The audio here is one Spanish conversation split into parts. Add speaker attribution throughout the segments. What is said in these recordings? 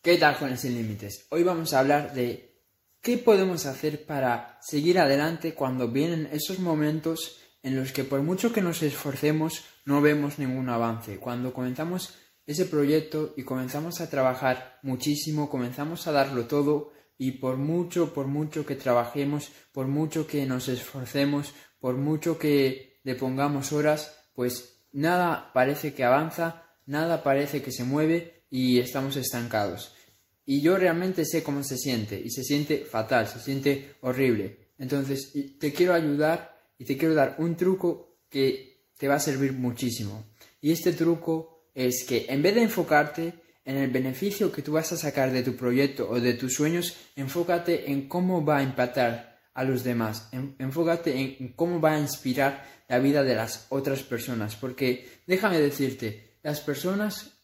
Speaker 1: ¿Qué tal con Sin Límites? Hoy vamos a hablar de qué podemos hacer para seguir adelante cuando vienen esos momentos en los que por mucho que nos esforcemos no vemos ningún avance. Cuando comenzamos ese proyecto y comenzamos a trabajar muchísimo, comenzamos a darlo todo y por mucho, por mucho que trabajemos, por mucho que nos esforcemos, por mucho que le pongamos horas, pues nada parece que avanza, nada parece que se mueve y estamos estancados. Y yo realmente sé cómo se siente y se siente fatal, se siente horrible. Entonces te quiero ayudar y te quiero dar un truco que te va a servir muchísimo. Y este truco es que en vez de enfocarte en el beneficio que tú vas a sacar de tu proyecto o de tus sueños, enfócate en cómo va a impactar a los demás, enfócate en cómo va a inspirar la vida de las otras personas, porque déjame decirte, las personas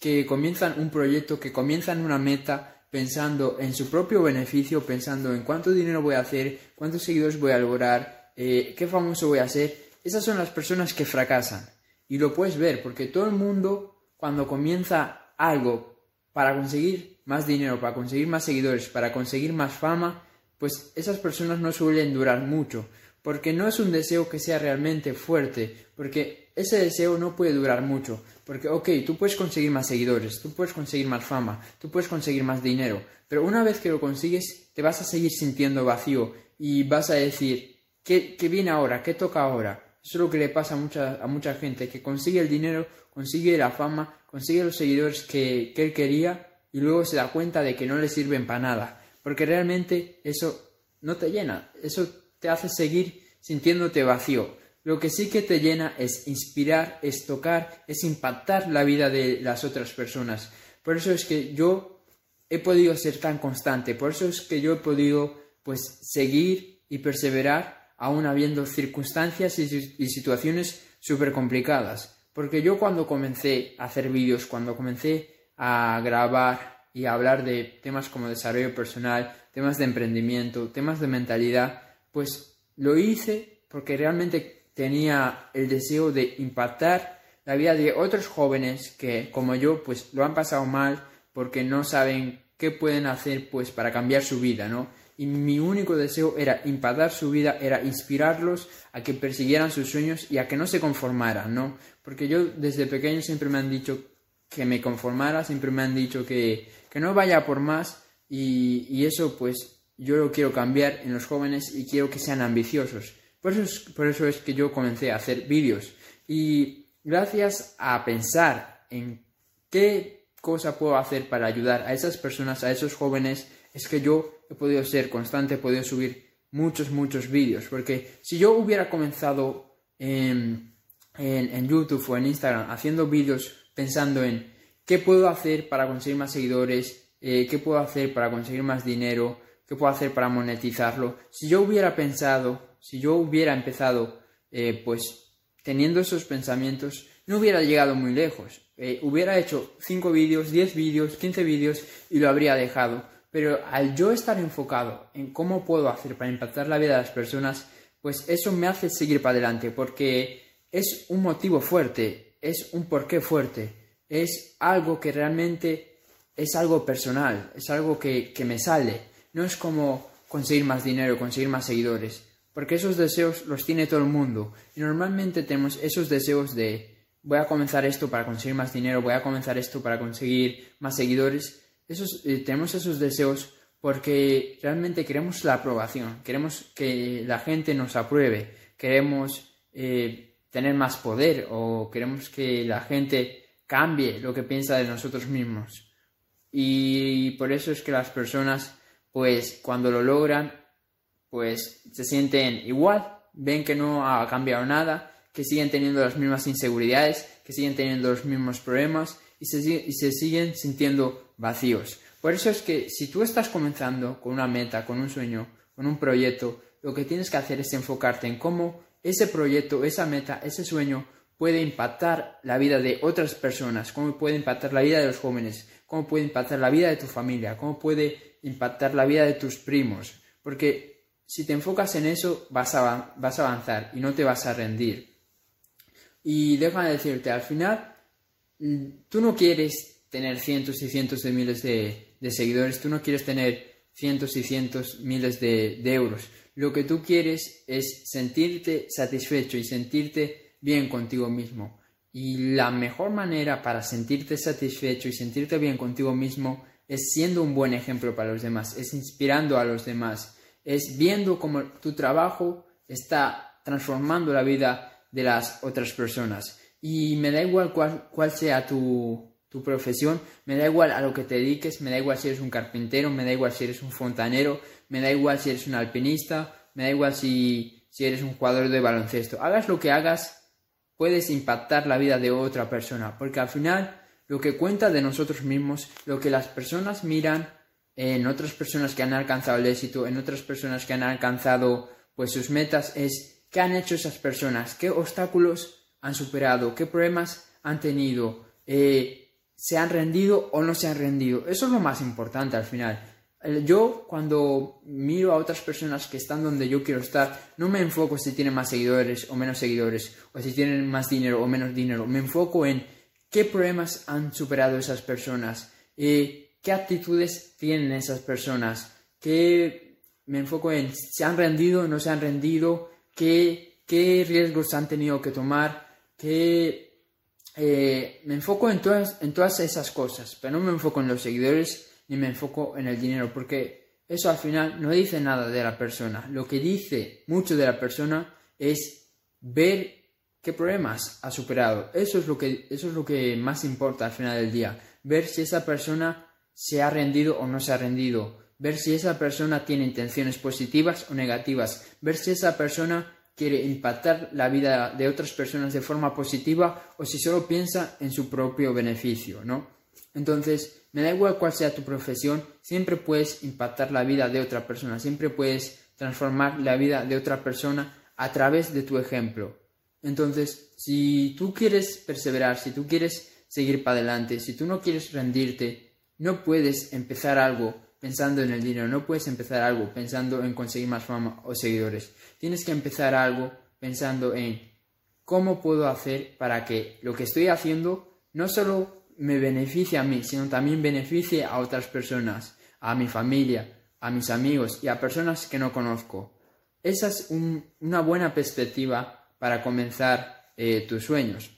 Speaker 1: que comienzan un proyecto, que comienzan una meta pensando en su propio beneficio, pensando en cuánto dinero voy a hacer, cuántos seguidores voy a lograr, eh, qué famoso voy a ser, esas son las personas que fracasan. Y lo puedes ver, porque todo el mundo cuando comienza algo para conseguir más dinero, para conseguir más seguidores, para conseguir más fama, pues esas personas no suelen durar mucho, porque no es un deseo que sea realmente fuerte, porque ese deseo no puede durar mucho, porque ok, tú puedes conseguir más seguidores, tú puedes conseguir más fama, tú puedes conseguir más dinero, pero una vez que lo consigues te vas a seguir sintiendo vacío y vas a decir, ¿qué, qué viene ahora? ¿Qué toca ahora? Eso es lo que le pasa a mucha, a mucha gente, que consigue el dinero, consigue la fama, consigue los seguidores que, que él quería y luego se da cuenta de que no le sirven para nada. Porque realmente eso no te llena, eso te hace seguir sintiéndote vacío. Lo que sí que te llena es inspirar, es tocar, es impactar la vida de las otras personas. Por eso es que yo he podido ser tan constante, por eso es que yo he podido pues seguir y perseverar aún habiendo circunstancias y, situaciones súper complicadas. Porque yo cuando comencé a hacer vídeos, cuando comencé a grabar y a hablar de temas como desarrollo personal, temas de emprendimiento, temas de mentalidad, pues lo hice porque realmente tenía el deseo de impactar la vida de otros jóvenes que, como yo, pues lo han pasado mal porque no saben qué pueden hacer pues para cambiar su vida, ¿no? y mi único deseo era impactar su vida, era inspirarlos a que persiguieran sus sueños y a que no se conformaran, ¿no? Porque yo desde pequeño siempre me han dicho que me conformara, siempre me han dicho que, que no vaya por más y, y, eso pues yo lo quiero cambiar en los jóvenes y quiero que sean ambiciosos. Por eso es, que yo comencé a hacer vídeos y gracias a pensar en qué cosa puedo hacer para ayudar a esas personas, a esos jóvenes, es que yo he podido ser constante, he podido subir muchos, muchos vídeos. Porque si yo hubiera comenzado en, en, YouTube o en Instagram haciendo vídeos pensando en qué puedo hacer para conseguir más seguidores, eh, qué puedo hacer para conseguir más dinero, qué puedo hacer para monetizarlo, si yo hubiera pensado, si yo hubiera empezado, eh, pues teniendo esos pensamientos, no hubiera llegado muy lejos. Eh, hubiera hecho 5 vídeos, 10 vídeos, 15 vídeos y lo habría dejado. Pero al yo estar enfocado en cómo puedo hacer para impactar la vida de las personas, pues eso me hace seguir para adelante, porque es un motivo fuerte, es un porqué fuerte, es algo que realmente es algo personal, es algo que, que me sale. No es como conseguir más dinero, conseguir más seguidores, porque esos deseos los tiene todo el mundo. Y normalmente tenemos esos deseos de voy a comenzar esto para conseguir más dinero, voy a comenzar esto para conseguir más seguidores, esos, eh, tenemos esos deseos porque realmente queremos la aprobación, queremos que la gente nos apruebe, queremos eh, tener más poder o queremos que la gente cambie lo que piensa de nosotros mismos. Y por eso es que las personas, pues cuando lo logran, pues se sienten igual, ven que no ha cambiado nada, que siguen teniendo las mismas inseguridades, que siguen teniendo los mismos problemas y se, y se siguen sintiendo vacíos. Por eso es que si tú estás comenzando con una meta, con un sueño, con un proyecto, lo que tienes que hacer es enfocarte en cómo ese proyecto, esa meta, ese sueño puede impactar la vida de otras personas, cómo puede impactar la vida de los jóvenes, cómo puede impactar la vida de tu familia, cómo puede impactar la vida de tus primos. Porque si te enfocas en eso, vas a, vas a avanzar y no te vas a rendir. Y déjame decirte, al final, tú no quieres tener cientos y cientos de miles de, seguidores, tú no quieres tener cientos y cientos miles de, de euros. Lo que tú quieres es sentirte satisfecho y sentirte bien contigo mismo. Y la mejor manera para sentirte satisfecho y sentirte bien contigo mismo es siendo un buen ejemplo para los demás, es inspirando a los demás, es viendo cómo tu trabajo está transformando la vida de las otras personas. Y me da igual cuál, cuál sea tu, tu profesión, me da igual a lo que te dediques, me da igual si eres un carpintero, me da igual si eres un fontanero, me da igual si eres un alpinista, me da igual si, si eres un jugador de baloncesto. Hagas lo que hagas, puedes impactar la vida de otra persona, porque al final lo que cuenta de nosotros mismos, lo que las personas miran en otras personas que han alcanzado el éxito, en otras personas que han alcanzado pues sus metas es qué han hecho esas personas, qué obstáculos han superado, qué problemas han tenido, eh, se han rendido o no se han rendido. Eso es lo más importante al final. Yo cuando miro a otras personas que están donde yo quiero estar, no me enfoco si tienen más seguidores o menos seguidores, o si tienen más dinero o menos dinero. Me enfoco en qué problemas han superado esas personas, eh, qué actitudes tienen esas personas, qué me enfoco en se han rendido, no se han rendido, qué, qué riesgos han tenido que tomar, qué eh, me enfoco en todas, en todas esas cosas, pero no me enfoco en los seguidores ni me enfoco en el dinero, porque eso al final no dice nada de la persona. Lo que dice mucho de la persona es ver qué problemas ha superado. Eso es lo que, eso es lo que más importa al final del día. Ver si esa persona se ha rendido o no se ha rendido. Ver si esa persona tiene intenciones positivas o negativas. Ver si esa persona quiere impactar la vida de otras personas de forma positiva o si solo piensa en su propio beneficio, ¿no? Entonces, me da igual cuál sea tu profesión, siempre puedes impactar la vida de otra persona, siempre puedes transformar la vida de otra persona a través de tu ejemplo. Entonces, si tú quieres perseverar, si tú quieres seguir para adelante, si tú no quieres rendirte, no puedes empezar algo pensando en el dinero, no puedes empezar algo pensando en conseguir más fama o seguidores. Tienes que empezar algo pensando en cómo puedo hacer para que lo que estoy haciendo no solo me beneficie a mí, sino también beneficie a otras personas, a mi familia, a mis amigos y a personas que no conozco. Esa es una buena perspectiva para comenzar eh, tus sueños.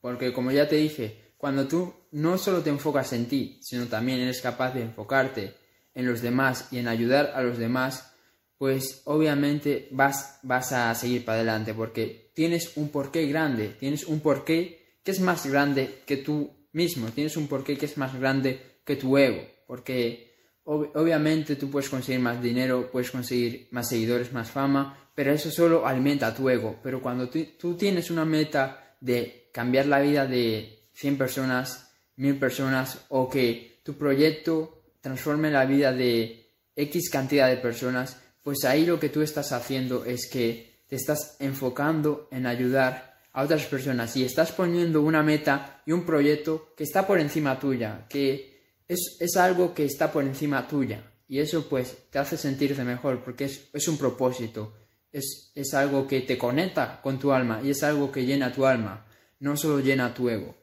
Speaker 1: Porque como ya te dije, cuando tú no solo te enfocas en ti, sino también eres capaz de enfocarte en los demás y en ayudar a los demás, pues obviamente vas, vas a seguir para adelante porque tienes un porqué grande, tienes un porqué que es más grande que tú mismo, tienes un porqué que es más grande que tu ego, porque obviamente tú puedes conseguir más dinero, puedes conseguir más seguidores, más fama, pero eso solo alimenta tu ego. Pero cuando tú, tienes una meta de cambiar la vida de 100 personas, 1000 personas, o que tu proyecto transforme la vida de X cantidad de personas, pues ahí lo que tú estás haciendo es que te estás enfocando en ayudar a otras personas y estás poniendo una meta y un proyecto que está por encima tuya, que es, es algo que está por encima tuya. Y eso pues te hace sentirte mejor porque es, es un propósito es, algo que te conecta con tu alma y es algo que llena tu alma, no solo llena tu ego.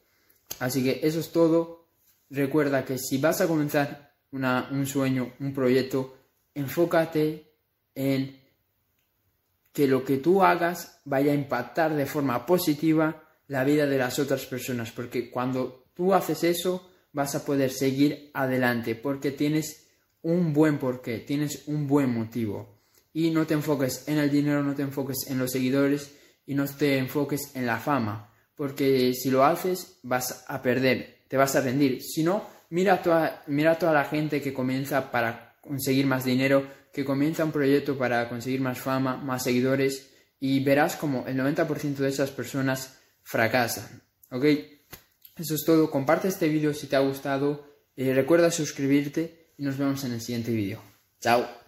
Speaker 1: Así que eso es todo. Recuerda que si vas a comenzar un sueño, un proyecto, enfócate en que lo que tú hagas vaya a impactar de forma positiva la vida de las otras personas, porque cuando tú haces eso vas a poder seguir adelante, porque tienes un buen porqué, tienes un buen motivo y no te enfoques en el dinero, no te enfoques en los seguidores y no te enfoques en la fama, porque si lo haces vas a perder, te vas a rendir. Si no, mira a toda, mira toda la gente que comienza para conseguir más dinero, que comienza un proyecto para conseguir más fama, más seguidores y verás como el 90% de esas personas fracasan. ¿Ok? Eso es todo. Comparte este vídeo si te ha gustado. y recuerda suscribirte y nos vemos en el siguiente vídeo. Chao.